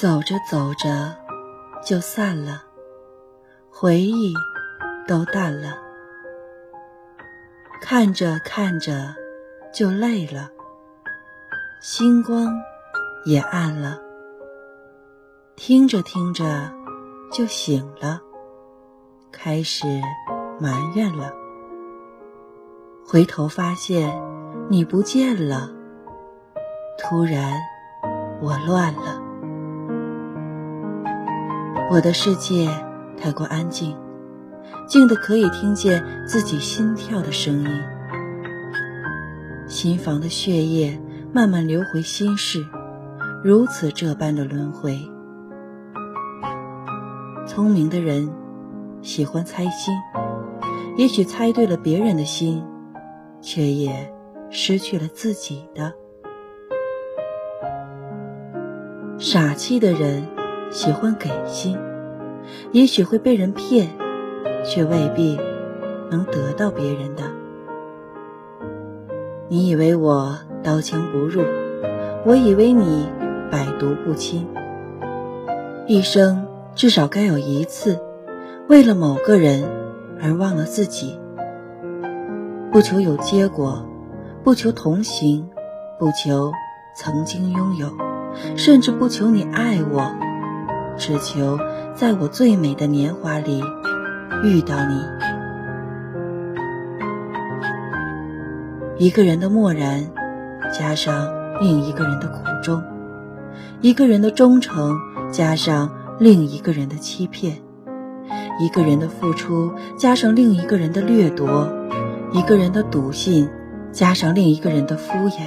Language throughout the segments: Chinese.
走着走着就散了，回忆都淡了，看着看着就累了，星光也暗了，听着听着就醒了，开始埋怨了。回头发现你不见了，突然我乱了。我的世界太过安静，静的可以听见自己心跳的声音。心房的血液慢慢流回心室，如此这般的轮回。聪明的人喜欢猜心，也许猜对了别人的心，却也失去了自己的。傻气的人。喜欢给心，也许会被人骗，却未必能得到别人的。你以为我刀枪不入，我以为你百毒不侵。一生至少该有一次，为了某个人而忘了自己。不求有结果，不求同行，不求曾经拥有，甚至不求你爱我。只求在我最美的年华里遇到你。一个人的漠然，加上另一个人的苦衷；一个人的忠诚，加上另一个人的欺骗；一个人的付出，加上另一个人的掠夺；一个人的笃信，加上另一个人的敷衍。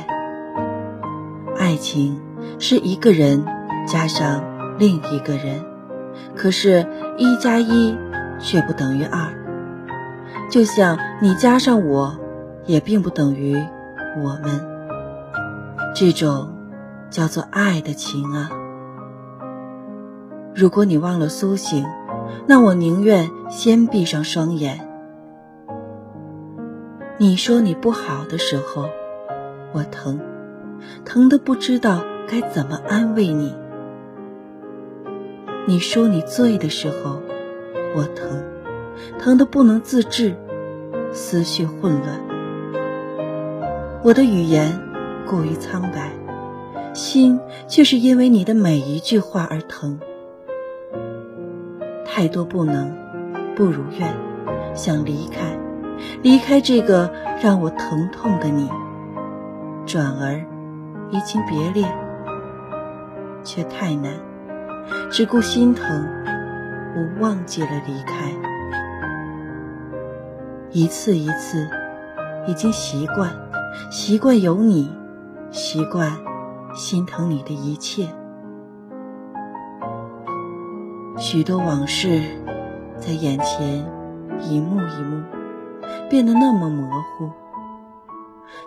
爱情是一个人加上。另一个人，可是，一加一却不等于二。就像你加上我，也并不等于我们。这种叫做爱的情啊。如果你忘了苏醒，那我宁愿先闭上双眼。你说你不好的时候，我疼，疼的不知道该怎么安慰你。你说你醉的时候，我疼，疼得不能自制，思绪混乱。我的语言过于苍白，心却是因为你的每一句话而疼。太多不能，不如愿，想离开，离开这个让我疼痛的你。转而移情别恋，却太难。只顾心疼，我忘记了离开。一次一次，已经习惯，习惯有你，习惯心疼你的一切。许多往事在眼前一幕一幕，变得那么模糊。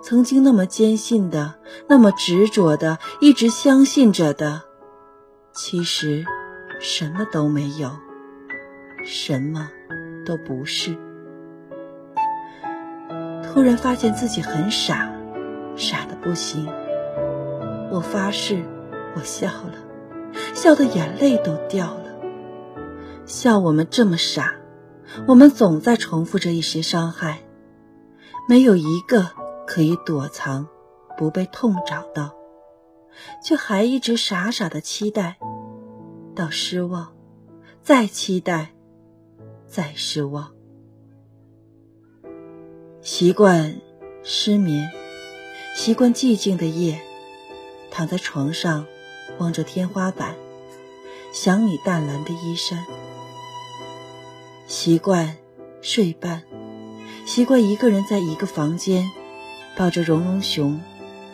曾经那么坚信的，那么执着的，一直相信着的。其实，什么都没有，什么都不是。突然发现自己很傻，傻的不行。我发誓，我笑了，笑的眼泪都掉了。笑我们这么傻，我们总在重复着一些伤害，没有一个可以躲藏，不被痛找到。却还一直傻傻的期待，到失望，再期待，再失望。习惯失眠，习惯寂静的夜，躺在床上，望着天花板，想你淡蓝的衣衫。习惯睡半，习惯一个人在一个房间，抱着绒绒熊，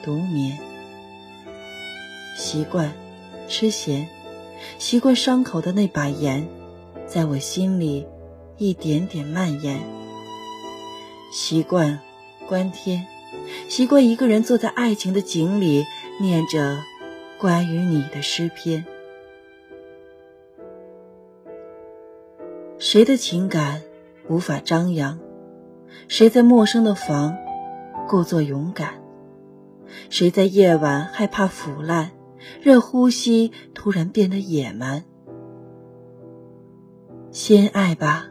独眠。习惯吃咸，习惯伤口的那把盐，在我心里一点点蔓延。习惯观天，习惯一个人坐在爱情的井里，念着关于你的诗篇。谁的情感无法张扬？谁在陌生的房故作勇敢？谁在夜晚害怕腐烂？任呼吸突然变得野蛮。先爱吧，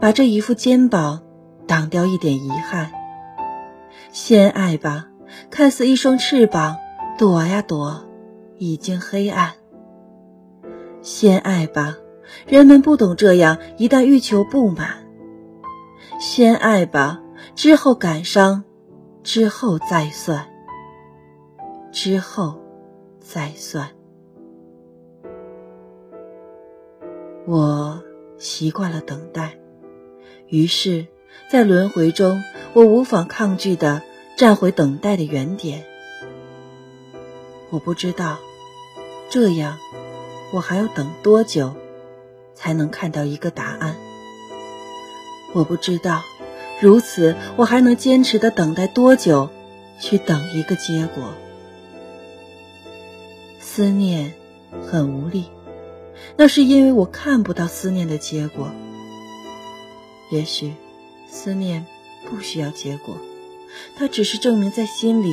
把这一副肩膀挡掉一点遗憾。先爱吧，看似一双翅膀，躲呀躲，已经黑暗。先爱吧，人们不懂这样，一旦欲求不满。先爱吧，之后感伤，之后再算。之后，再算。我习惯了等待，于是，在轮回中，我无法抗拒的站回等待的原点。我不知道，这样，我还要等多久，才能看到一个答案？我不知道，如此，我还能坚持的等待多久，去等一个结果？思念很无力，那是因为我看不到思念的结果。也许思念不需要结果，它只是证明在心里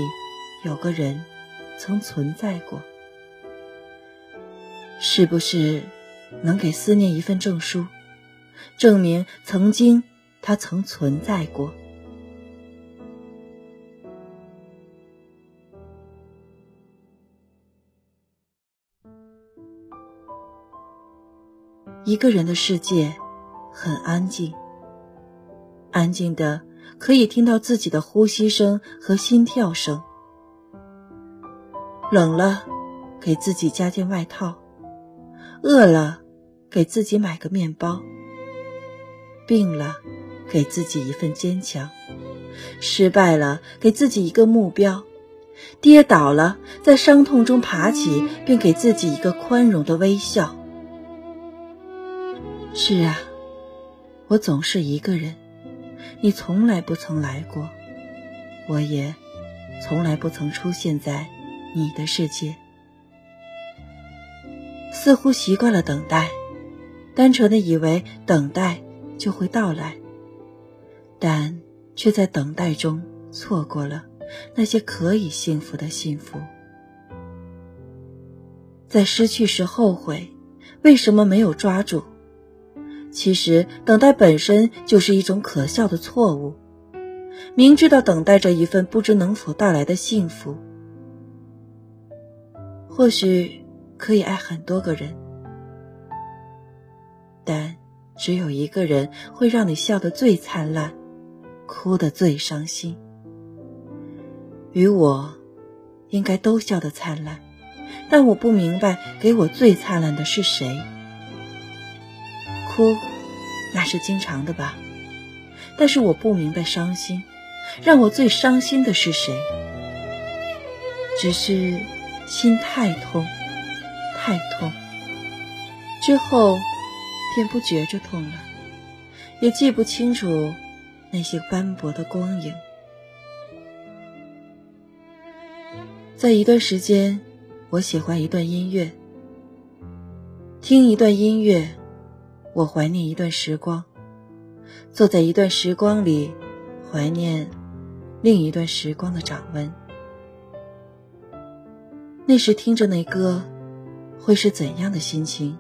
有个人曾存在过。是不是能给思念一份证书，证明曾经他曾存在过？一个人的世界很安静，安静的可以听到自己的呼吸声和心跳声。冷了，给自己加件外套；饿了，给自己买个面包；病了，给自己一份坚强；失败了，给自己一个目标；跌倒了，在伤痛中爬起，并给自己一个宽容的微笑。是啊，我总是一个人，你从来不曾来过，我也从来不曾出现在你的世界。似乎习惯了等待，单纯的以为等待就会到来，但却在等待中错过了那些可以幸福的幸福。在失去时后悔，为什么没有抓住？其实，等待本身就是一种可笑的错误。明知道等待着一份不知能否到来的幸福，或许可以爱很多个人，但只有一个人会让你笑得最灿烂，哭得最伤心。与我，应该都笑得灿烂，但我不明白，给我最灿烂的是谁。哭，那是经常的吧？但是我不明白伤心，让我最伤心的是谁？只是心太痛，太痛，之后便不觉着痛了，也记不清楚那些斑驳的光影。在一段时间，我喜欢一段音乐，听一段音乐。我怀念一段时光，坐在一段时光里，怀念另一段时光的掌纹。那时听着那歌，会是怎样的心情？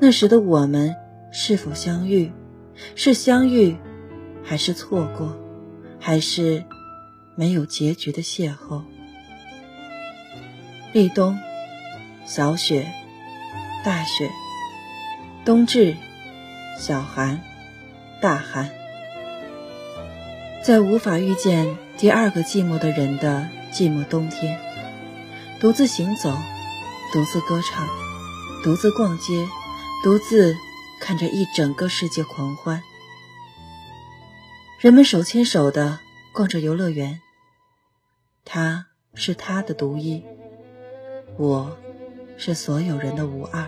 那时的我们是否相遇？是相遇，还是错过？还是没有结局的邂逅？立冬，小雪，大雪。冬至，小寒，大寒，在无法遇见第二个寂寞的人的寂寞冬天，独自行走，独自歌唱，独自逛街，独自看着一整个世界狂欢。人们手牵手的逛着游乐园，他是他的独一，我是所有人的无二。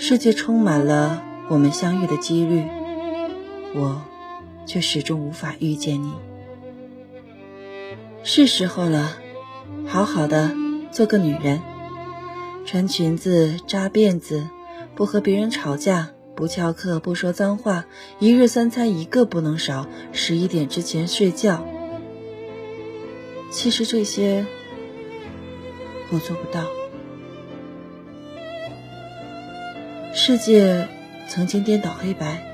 世界充满了我们相遇的几率，我却始终无法遇见你。是时候了，好好的做个女人，穿裙子扎辫子，不和别人吵架，不翘课，不说脏话，一日三餐一个不能少，十一点之前睡觉。其实这些我做不到。世界曾经颠倒黑白，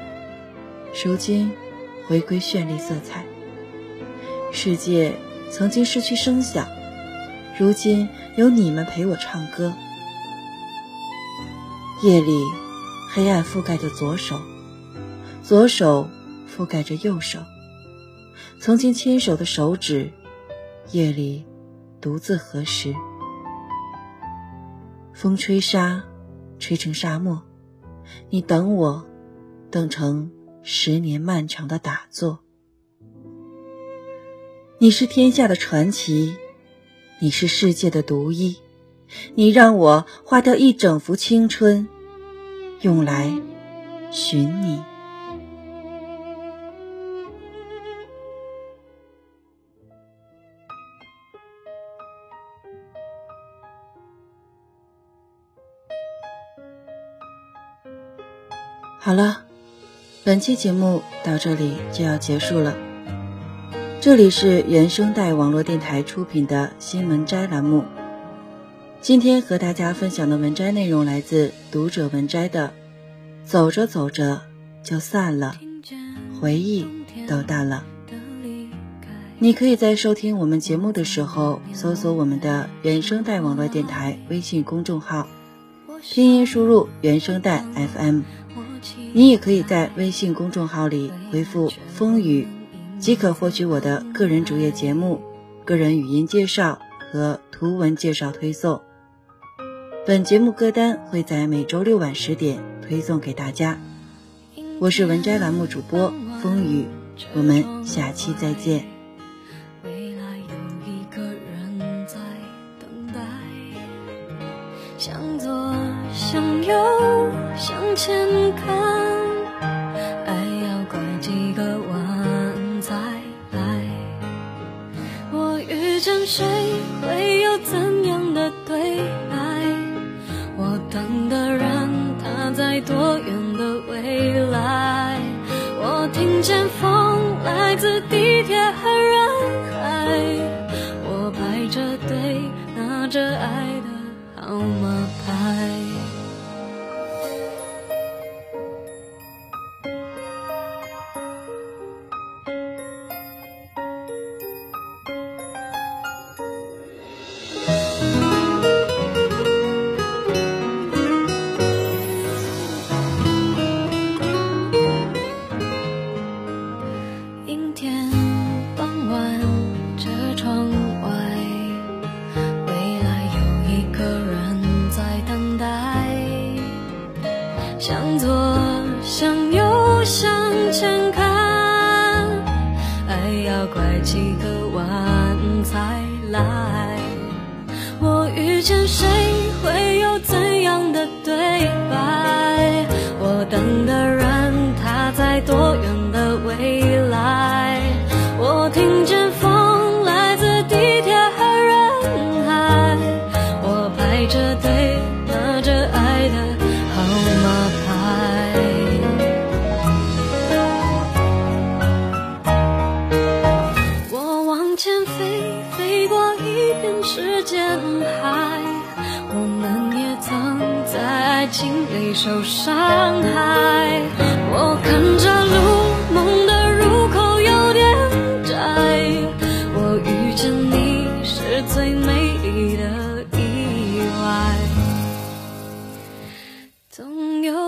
如今回归绚丽色彩。世界曾经失去声响，如今有你们陪我唱歌。夜里，黑暗覆盖着左手，左手覆盖着右手。曾经牵手的手指，夜里独自合十。风吹沙，吹成沙漠。你等我，等成十年漫长的打坐。你是天下的传奇，你是世界的独一，你让我花掉一整幅青春，用来寻你。好了，本期节目到这里就要结束了。这里是原声带网络电台出品的新文摘栏目。今天和大家分享的文摘内容来自读者文摘的《走着走着就散了，回忆都淡了》。你可以在收听我们节目的时候，搜索我们的原声带网络电台微信公众号，拼音输入“原声带 FM”。你也可以在微信公众号里回复“风雨”，即可获取我的个人主页节目、个人语音介绍和图文介绍推送。本节目歌单会在每周六晚十点推送给大家。我是文摘栏目主播风雨，我们下期再见。健康。爱要拐几个弯再来，我遇见谁会有怎？拐几个弯才来。我遇见谁会有怎总有。